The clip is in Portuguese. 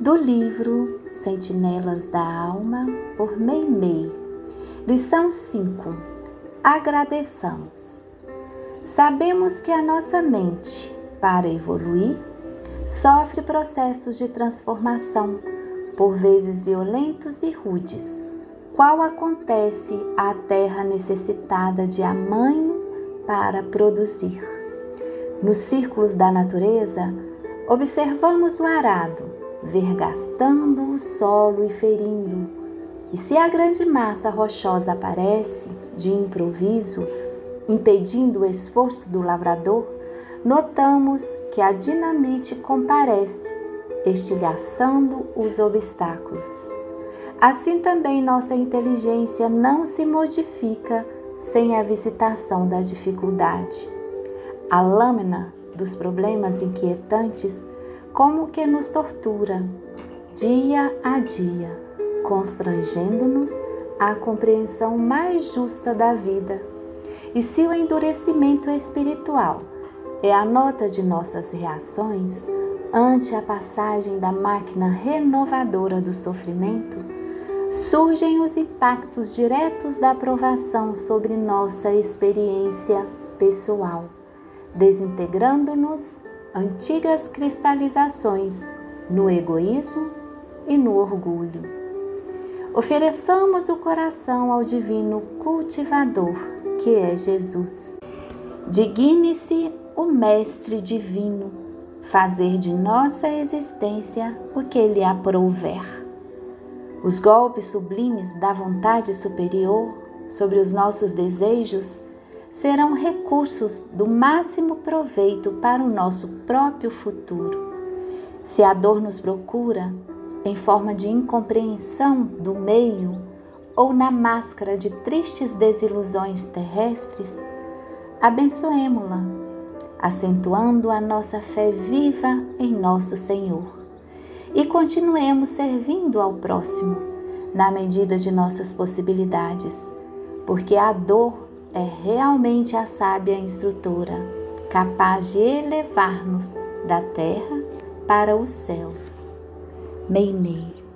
do livro Sentinelas da Alma, por Meimei. Lição 5. Agradeçamos. Sabemos que a nossa mente, para evoluir, sofre processos de transformação, por vezes violentos e rudes, qual acontece à terra necessitada de amanho para produzir. Nos círculos da natureza, observamos o arado vergastando o solo e ferindo. E se a grande massa rochosa aparece, de improviso, impedindo o esforço do lavrador, notamos que a dinamite comparece, estilhaçando os obstáculos. Assim também nossa inteligência não se modifica sem a visitação da dificuldade. A lâmina dos problemas inquietantes como que nos tortura dia a dia, constrangendo-nos à compreensão mais justa da vida. E se o endurecimento espiritual é a nota de nossas reações ante a passagem da máquina renovadora do sofrimento, surgem os impactos diretos da provação sobre nossa experiência pessoal, desintegrando-nos antigas cristalizações no egoísmo e no orgulho. Ofereçamos o coração ao divino cultivador, que é Jesus. Digne-se o Mestre Divino fazer de nossa existência o que lhe aprouver. Os golpes sublimes da vontade superior sobre os nossos desejos serão recursos do máximo proveito para o nosso próprio futuro. Se a dor nos procura em forma de incompreensão do meio ou na máscara de tristes desilusões terrestres, abençoemo-la, acentuando a nossa fé viva em nosso Senhor. E continuemos servindo ao próximo na medida de nossas possibilidades, porque a dor é realmente a sábia instrutora, capaz de elevar-nos da terra para os céus. Meimei.